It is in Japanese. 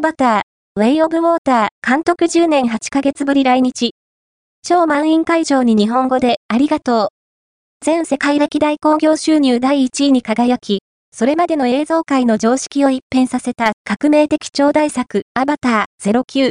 アバター、ウェイオブウォーター、監督10年8ヶ月ぶり来日。超満員会場に日本語で、ありがとう。全世界歴代興行収入第1位に輝き、それまでの映像界の常識を一変させた革命的超大作、アバター09